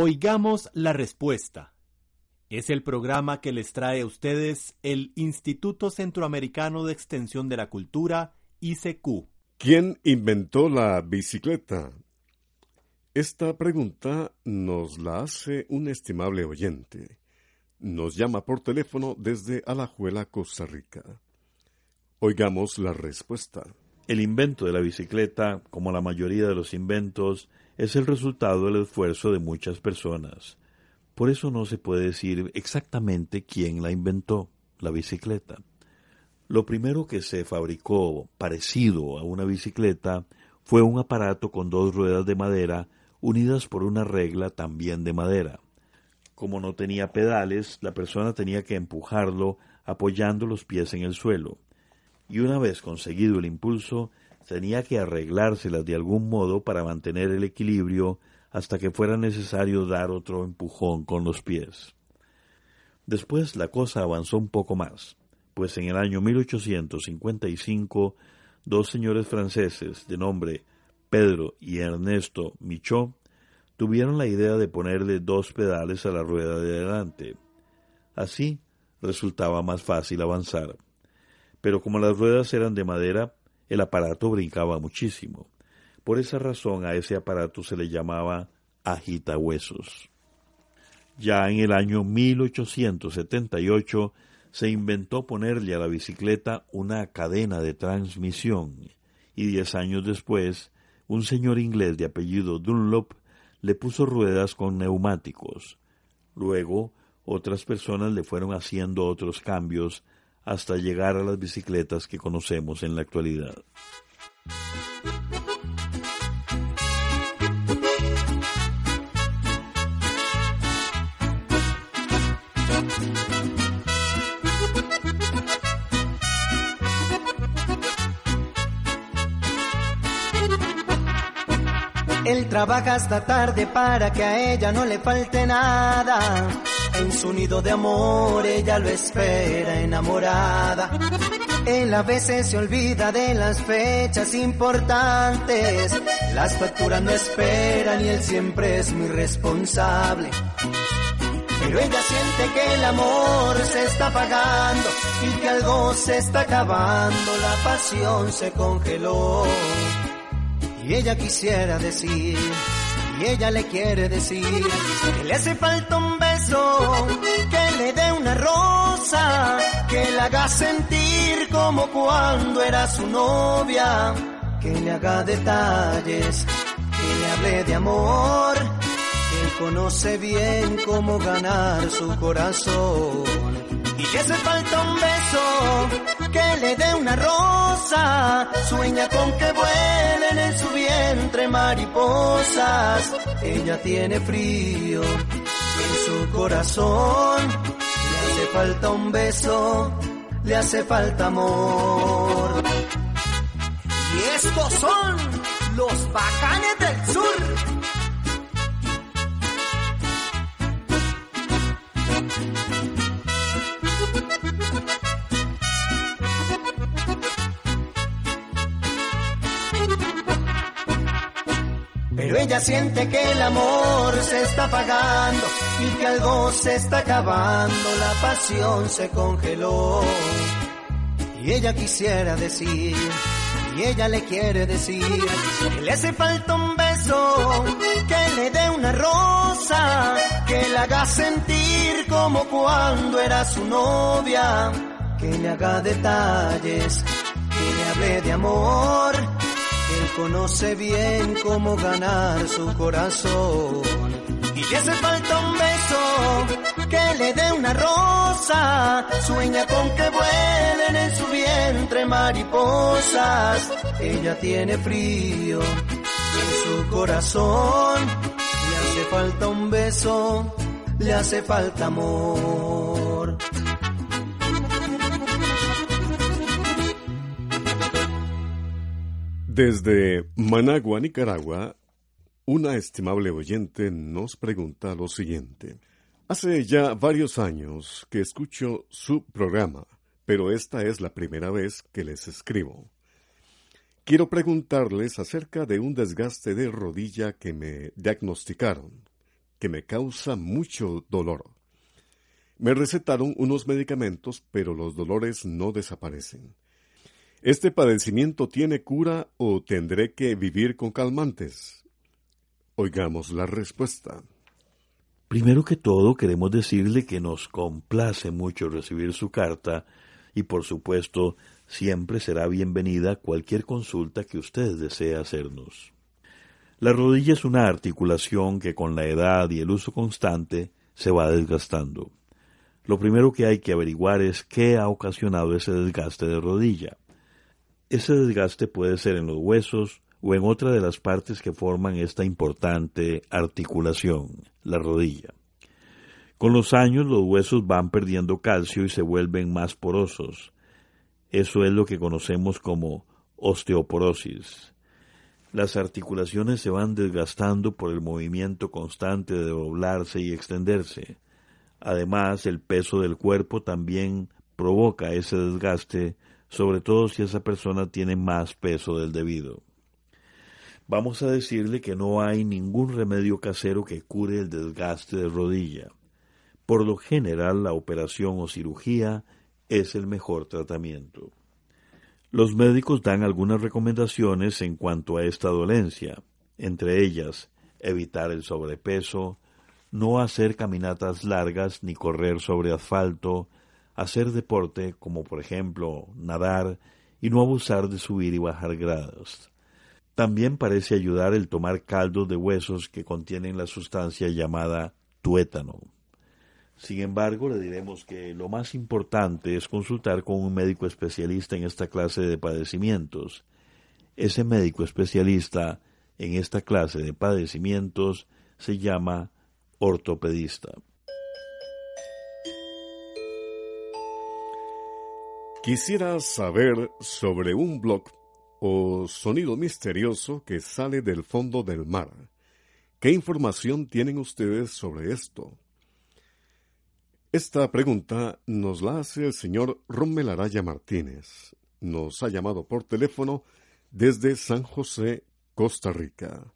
Oigamos la respuesta. Es el programa que les trae a ustedes el Instituto Centroamericano de Extensión de la Cultura, ICQ. ¿Quién inventó la bicicleta? Esta pregunta nos la hace un estimable oyente. Nos llama por teléfono desde Alajuela, Costa Rica. Oigamos la respuesta. El invento de la bicicleta, como la mayoría de los inventos, es el resultado del esfuerzo de muchas personas. Por eso no se puede decir exactamente quién la inventó, la bicicleta. Lo primero que se fabricó parecido a una bicicleta fue un aparato con dos ruedas de madera unidas por una regla también de madera. Como no tenía pedales, la persona tenía que empujarlo apoyando los pies en el suelo. Y una vez conseguido el impulso, tenía que arreglárselas de algún modo para mantener el equilibrio hasta que fuera necesario dar otro empujón con los pies. Después la cosa avanzó un poco más, pues en el año 1855 dos señores franceses de nombre Pedro y Ernesto Michaud tuvieron la idea de ponerle dos pedales a la rueda de adelante. Así resultaba más fácil avanzar. Pero como las ruedas eran de madera, el aparato brincaba muchísimo. Por esa razón a ese aparato se le llamaba agitahuesos. Ya en el año 1878 se inventó ponerle a la bicicleta una cadena de transmisión y diez años después un señor inglés de apellido Dunlop le puso ruedas con neumáticos. Luego otras personas le fueron haciendo otros cambios hasta llegar a las bicicletas que conocemos en la actualidad. Él trabaja hasta tarde para que a ella no le falte nada en su nido de amor ella lo espera enamorada. Él a veces se olvida de las fechas importantes. Las facturas no esperan y él siempre es muy responsable. Pero ella siente que el amor se está apagando y que algo se está acabando. La pasión se congeló. Y ella quisiera decir y ella le quiere decir que le hace falta un beso, que le dé una rosa, que le haga sentir como cuando era su novia, que le haga detalles, que le hable de amor, que él conoce bien cómo ganar su corazón. Y que hace falta un beso, que le dé una rosa, sueña con que vuelen en su vientre mariposas. Ella tiene frío corazón, le hace falta un beso, le hace falta amor. Y estos son los bacanes del sur. Ella siente que el amor se está apagando y que algo se está acabando, la pasión se congeló. y ella quisiera decir, y ella le quiere decir, que le hace falta un beso, que le dé una rosa, que le haga sentir como cuando era su novia, que le haga detalles, que le hable de amor, conoce bien cómo ganar su corazón. Y le hace falta un beso, que le dé una rosa, sueña con que vuelen en su vientre mariposas. Ella tiene frío en su corazón, le hace falta un beso, le hace falta amor. Desde Managua, Nicaragua, una estimable oyente nos pregunta lo siguiente. Hace ya varios años que escucho su programa, pero esta es la primera vez que les escribo. Quiero preguntarles acerca de un desgaste de rodilla que me diagnosticaron, que me causa mucho dolor. Me recetaron unos medicamentos, pero los dolores no desaparecen. ¿Este padecimiento tiene cura o tendré que vivir con calmantes? Oigamos la respuesta. Primero que todo, queremos decirle que nos complace mucho recibir su carta y, por supuesto, siempre será bienvenida cualquier consulta que usted desee hacernos. La rodilla es una articulación que con la edad y el uso constante se va desgastando. Lo primero que hay que averiguar es qué ha ocasionado ese desgaste de rodilla. Ese desgaste puede ser en los huesos o en otra de las partes que forman esta importante articulación, la rodilla. Con los años los huesos van perdiendo calcio y se vuelven más porosos. Eso es lo que conocemos como osteoporosis. Las articulaciones se van desgastando por el movimiento constante de doblarse y extenderse. Además, el peso del cuerpo también provoca ese desgaste sobre todo si esa persona tiene más peso del debido. Vamos a decirle que no hay ningún remedio casero que cure el desgaste de rodilla. Por lo general, la operación o cirugía es el mejor tratamiento. Los médicos dan algunas recomendaciones en cuanto a esta dolencia, entre ellas evitar el sobrepeso, no hacer caminatas largas ni correr sobre asfalto, hacer deporte como por ejemplo nadar y no abusar de subir y bajar gradas. También parece ayudar el tomar caldos de huesos que contienen la sustancia llamada tuétano. Sin embargo, le diremos que lo más importante es consultar con un médico especialista en esta clase de padecimientos. Ese médico especialista en esta clase de padecimientos se llama ortopedista. Quisiera saber sobre un blog o sonido misterioso que sale del fondo del mar. ¿Qué información tienen ustedes sobre esto? Esta pregunta nos la hace el señor Rommel Araya Martínez. Nos ha llamado por teléfono desde San José, Costa Rica.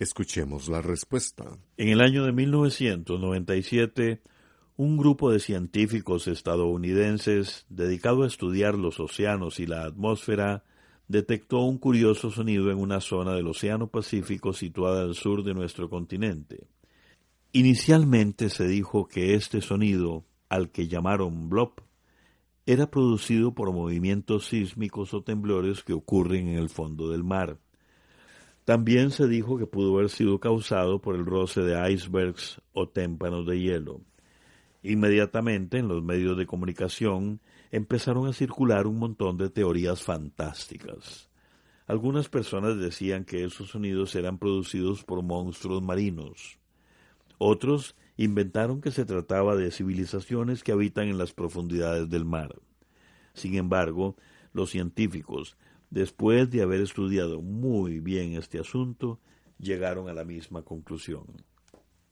Escuchemos la respuesta. En el año de 1997, un grupo de científicos estadounidenses dedicado a estudiar los océanos y la atmósfera detectó un curioso sonido en una zona del Océano Pacífico situada al sur de nuestro continente. Inicialmente se dijo que este sonido, al que llamaron blop, era producido por movimientos sísmicos o temblores que ocurren en el fondo del mar. También se dijo que pudo haber sido causado por el roce de icebergs o témpanos de hielo. Inmediatamente en los medios de comunicación empezaron a circular un montón de teorías fantásticas. Algunas personas decían que esos sonidos eran producidos por monstruos marinos. Otros inventaron que se trataba de civilizaciones que habitan en las profundidades del mar. Sin embargo, los científicos, después de haber estudiado muy bien este asunto, llegaron a la misma conclusión.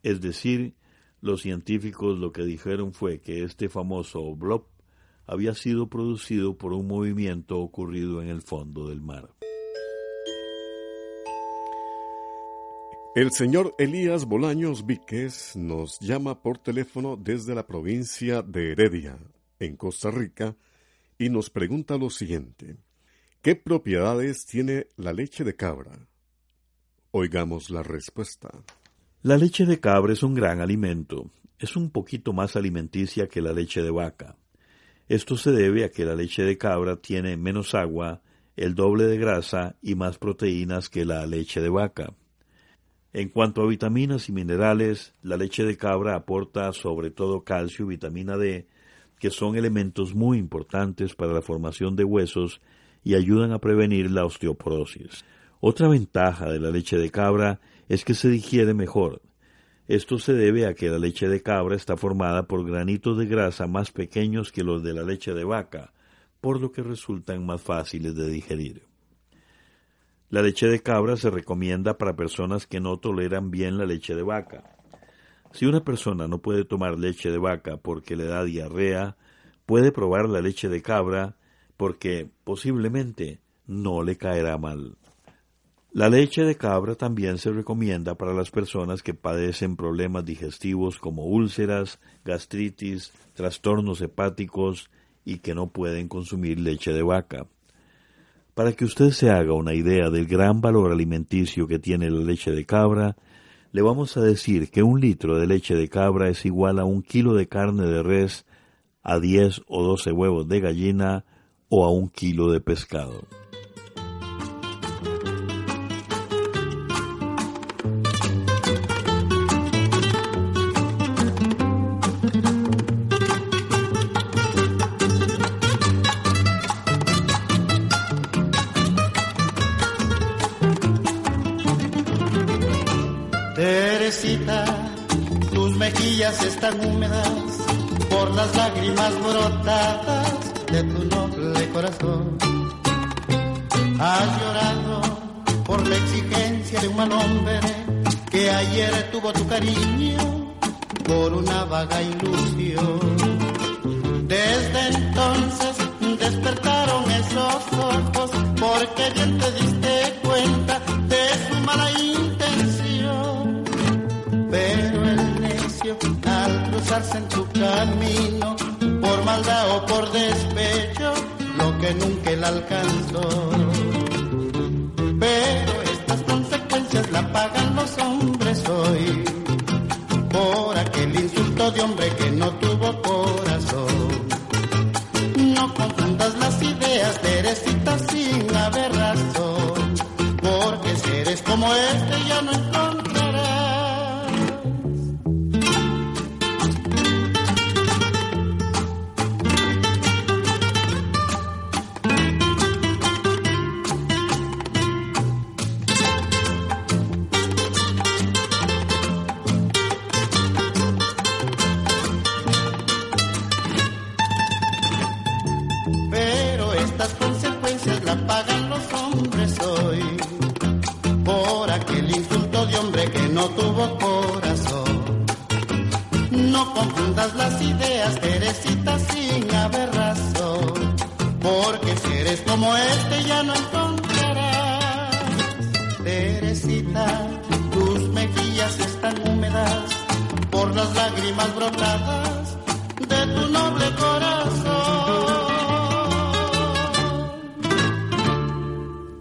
Es decir, los científicos lo que dijeron fue que este famoso blob había sido producido por un movimiento ocurrido en el fondo del mar. El señor Elías Bolaños Víquez nos llama por teléfono desde la provincia de Heredia, en Costa Rica, y nos pregunta lo siguiente. ¿Qué propiedades tiene la leche de cabra? Oigamos la respuesta. La leche de cabra es un gran alimento. Es un poquito más alimenticia que la leche de vaca. Esto se debe a que la leche de cabra tiene menos agua, el doble de grasa y más proteínas que la leche de vaca. En cuanto a vitaminas y minerales, la leche de cabra aporta sobre todo calcio y vitamina D, que son elementos muy importantes para la formación de huesos y ayudan a prevenir la osteoporosis. Otra ventaja de la leche de cabra es que se digiere mejor. Esto se debe a que la leche de cabra está formada por granitos de grasa más pequeños que los de la leche de vaca, por lo que resultan más fáciles de digerir. La leche de cabra se recomienda para personas que no toleran bien la leche de vaca. Si una persona no puede tomar leche de vaca porque le da diarrea, puede probar la leche de cabra porque posiblemente no le caerá mal. La leche de cabra también se recomienda para las personas que padecen problemas digestivos como úlceras, gastritis, trastornos hepáticos y que no pueden consumir leche de vaca. Para que usted se haga una idea del gran valor alimenticio que tiene la leche de cabra, le vamos a decir que un litro de leche de cabra es igual a un kilo de carne de res, a 10 o 12 huevos de gallina, o a un kilo de pescado. Mejillas están húmedas por las lágrimas brotadas de tu noble corazón. Has llorado por la exigencia de un mal hombre que ayer tuvo tu cariño por una vaga ilusión. Desde entonces despertaron esos ojos porque bien te en tu camino por maldad o por despecho, lo que nunca él alcanzó. Pero estas consecuencias la pagan los hombres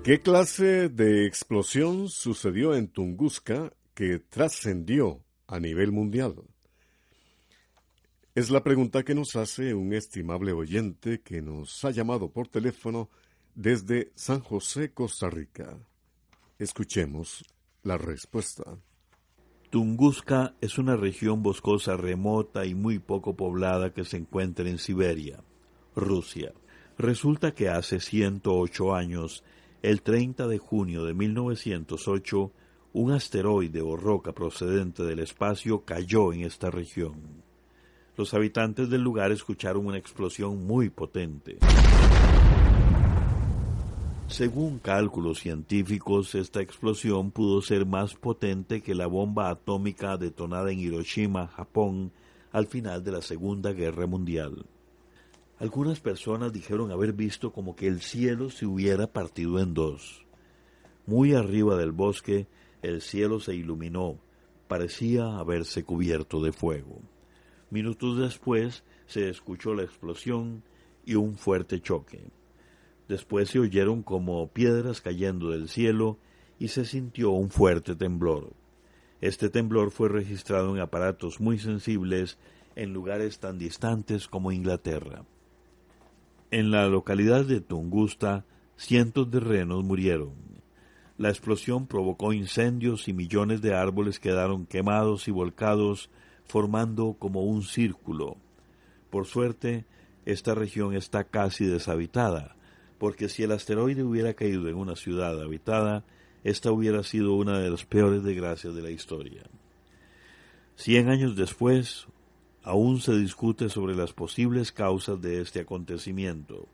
¿Qué clase de explosión sucedió en Tunguska que trascendió a nivel mundial? Es la pregunta que nos hace un estimable oyente que nos ha llamado por teléfono desde San José, Costa Rica. Escuchemos la respuesta. Tunguska es una región boscosa remota y muy poco poblada que se encuentra en Siberia, Rusia. Resulta que hace 108 años el 30 de junio de 1908, un asteroide o roca procedente del espacio cayó en esta región. Los habitantes del lugar escucharon una explosión muy potente. Según cálculos científicos, esta explosión pudo ser más potente que la bomba atómica detonada en Hiroshima, Japón, al final de la Segunda Guerra Mundial. Algunas personas dijeron haber visto como que el cielo se hubiera partido en dos. Muy arriba del bosque el cielo se iluminó, parecía haberse cubierto de fuego. Minutos después se escuchó la explosión y un fuerte choque. Después se oyeron como piedras cayendo del cielo y se sintió un fuerte temblor. Este temblor fue registrado en aparatos muy sensibles en lugares tan distantes como Inglaterra. En la localidad de Tungusta, cientos de renos murieron. La explosión provocó incendios y millones de árboles quedaron quemados y volcados, formando como un círculo. Por suerte, esta región está casi deshabitada, porque si el asteroide hubiera caído en una ciudad habitada, esta hubiera sido una de las peores desgracias de la historia. Cien años después, aún se discute sobre las posibles causas de este acontecimiento.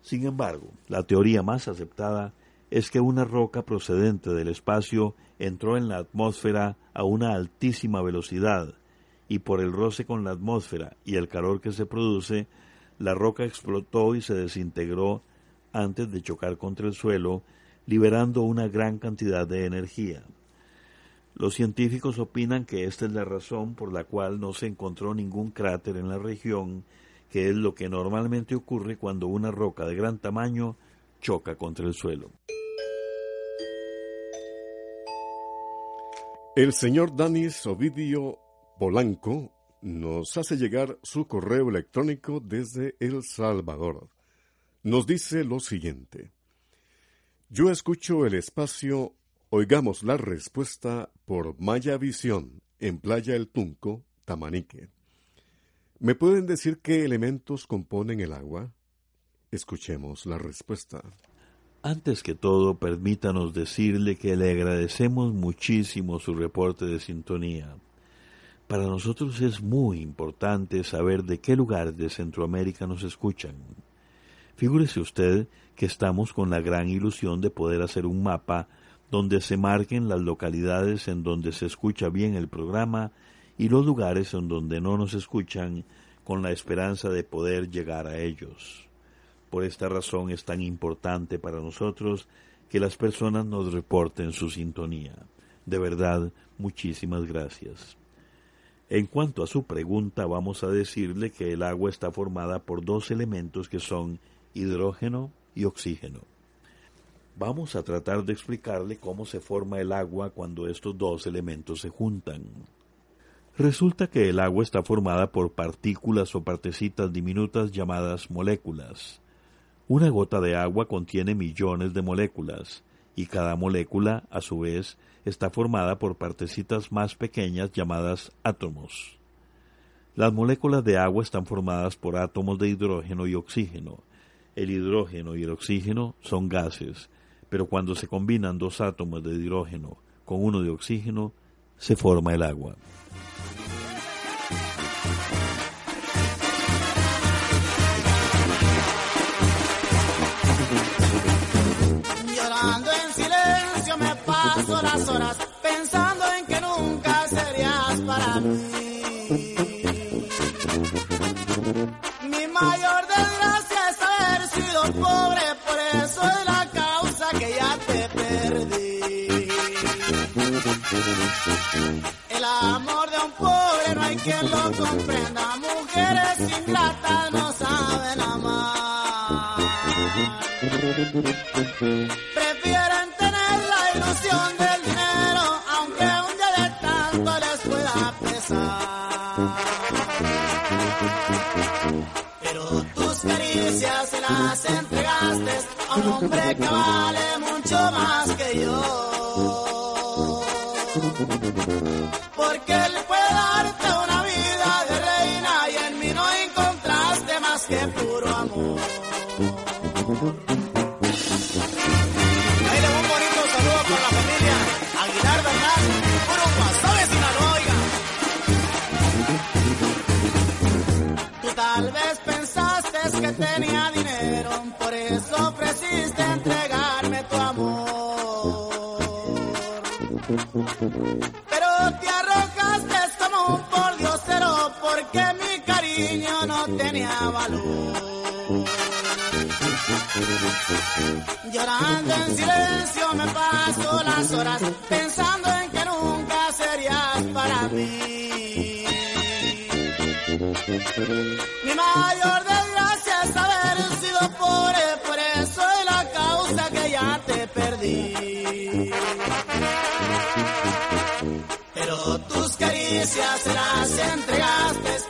Sin embargo, la teoría más aceptada es que una roca procedente del espacio entró en la atmósfera a una altísima velocidad y por el roce con la atmósfera y el calor que se produce, la roca explotó y se desintegró antes de chocar contra el suelo liberando una gran cantidad de energía. Los científicos opinan que esta es la razón por la cual no se encontró ningún cráter en la región, que es lo que normalmente ocurre cuando una roca de gran tamaño choca contra el suelo. El señor Danis Ovidio Polanco nos hace llegar su correo electrónico desde El Salvador. Nos dice lo siguiente. Yo escucho el espacio Oigamos la respuesta por Maya Visión en Playa El Tunco, Tamanique. ¿Me pueden decir qué elementos componen el agua? Escuchemos la respuesta. Antes que todo, permítanos decirle que le agradecemos muchísimo su reporte de sintonía. Para nosotros es muy importante saber de qué lugares de Centroamérica nos escuchan. Figúrese usted que estamos con la gran ilusión de poder hacer un mapa donde se marquen las localidades en donde se escucha bien el programa y los lugares en donde no nos escuchan con la esperanza de poder llegar a ellos. Por esta razón es tan importante para nosotros que las personas nos reporten su sintonía. De verdad, muchísimas gracias. En cuanto a su pregunta, vamos a decirle que el agua está formada por dos elementos que son hidrógeno y oxígeno. Vamos a tratar de explicarle cómo se forma el agua cuando estos dos elementos se juntan. Resulta que el agua está formada por partículas o partecitas diminutas llamadas moléculas. Una gota de agua contiene millones de moléculas, y cada molécula, a su vez, está formada por partecitas más pequeñas llamadas átomos. Las moléculas de agua están formadas por átomos de hidrógeno y oxígeno, el hidrógeno y el oxígeno son gases, pero cuando se combinan dos átomos de hidrógeno con uno de oxígeno, se forma el agua. Llorando en silencio me paso las horas lo comprenda, mujeres ingratas no saben amar. Prefieren tener la ilusión del dinero, aunque un día de tanto les pueda pesar. se las entregaste a un hombre que vale mucho más que yo. Porque él puede que tenía dinero, por eso ofreciste entregarme tu amor. Pero te arrojaste como un pordiosero porque mi cariño no tenía valor. Llorando en silencio me paso las horas pensando en que nunca serías para mí. Mi mayor desgracia debes haber sido pobre, por eso es la causa que ya te perdí. Pero tus caricias se las entregaste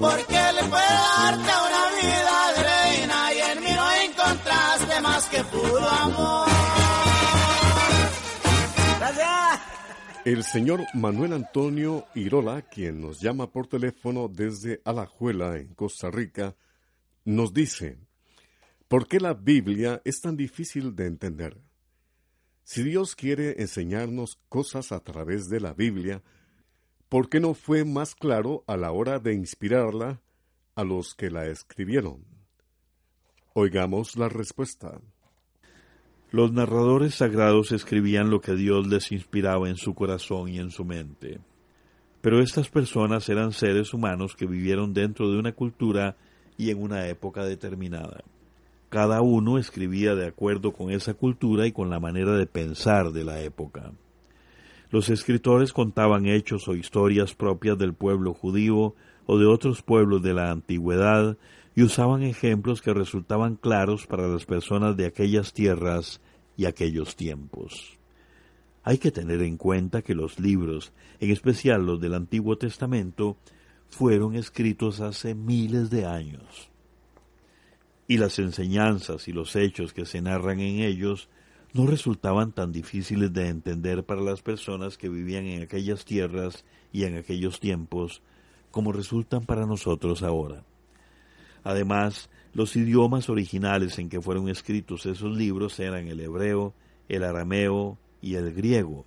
Porque le puede darte una vida de reina y en mí no encontraste más que puro amor. El señor Manuel Antonio Irola, quien nos llama por teléfono desde Alajuela, en Costa Rica, nos dice, ¿por qué la Biblia es tan difícil de entender? Si Dios quiere enseñarnos cosas a través de la Biblia, ¿por qué no fue más claro a la hora de inspirarla a los que la escribieron? Oigamos la respuesta. Los narradores sagrados escribían lo que Dios les inspiraba en su corazón y en su mente. Pero estas personas eran seres humanos que vivieron dentro de una cultura y en una época determinada. Cada uno escribía de acuerdo con esa cultura y con la manera de pensar de la época. Los escritores contaban hechos o historias propias del pueblo judío o de otros pueblos de la antigüedad y usaban ejemplos que resultaban claros para las personas de aquellas tierras y aquellos tiempos. Hay que tener en cuenta que los libros, en especial los del Antiguo Testamento, fueron escritos hace miles de años. Y las enseñanzas y los hechos que se narran en ellos no resultaban tan difíciles de entender para las personas que vivían en aquellas tierras y en aquellos tiempos como resultan para nosotros ahora. Además, los idiomas originales en que fueron escritos esos libros eran el hebreo, el arameo y el griego,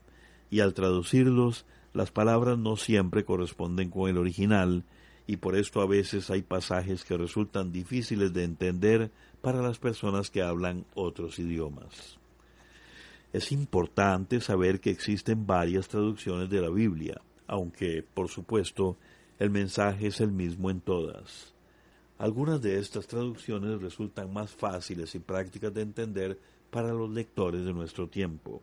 y al traducirlos las palabras no siempre corresponden con el original, y por esto a veces hay pasajes que resultan difíciles de entender para las personas que hablan otros idiomas. Es importante saber que existen varias traducciones de la Biblia, aunque, por supuesto, el mensaje es el mismo en todas. Algunas de estas traducciones resultan más fáciles y prácticas de entender para los lectores de nuestro tiempo.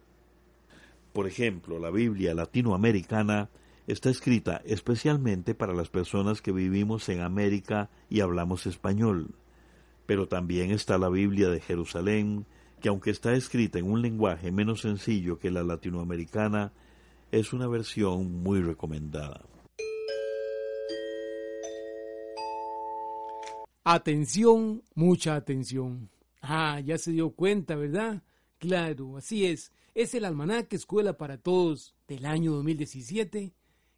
Por ejemplo, la Biblia latinoamericana está escrita especialmente para las personas que vivimos en América y hablamos español. Pero también está la Biblia de Jerusalén, que aunque está escrita en un lenguaje menos sencillo que la latinoamericana, es una versión muy recomendada. Atención, mucha atención. Ah, ya se dio cuenta, ¿verdad? Claro, así es. Es el almanaque Escuela para Todos del año 2017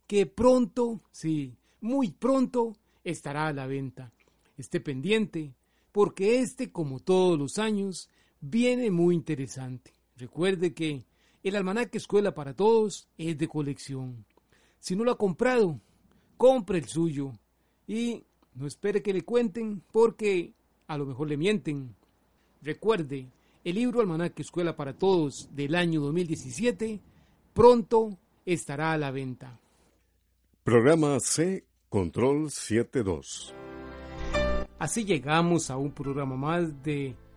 que pronto, sí, muy pronto estará a la venta. Esté pendiente, porque este, como todos los años, viene muy interesante. Recuerde que el almanaque Escuela para Todos es de colección. Si no lo ha comprado, compre el suyo y no espere que le cuenten porque a lo mejor le mienten. Recuerde, el libro Almanaque Escuela para Todos del año 2017 pronto estará a la venta. Programa C, Control 72. Así llegamos a un programa más de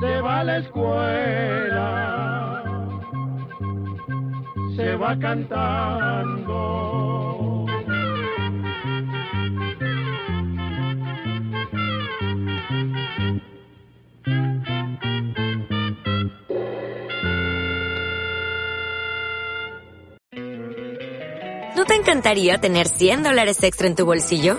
Se va a la escuela, se va cantando. ¿No te encantaría tener 100 dólares extra en tu bolsillo?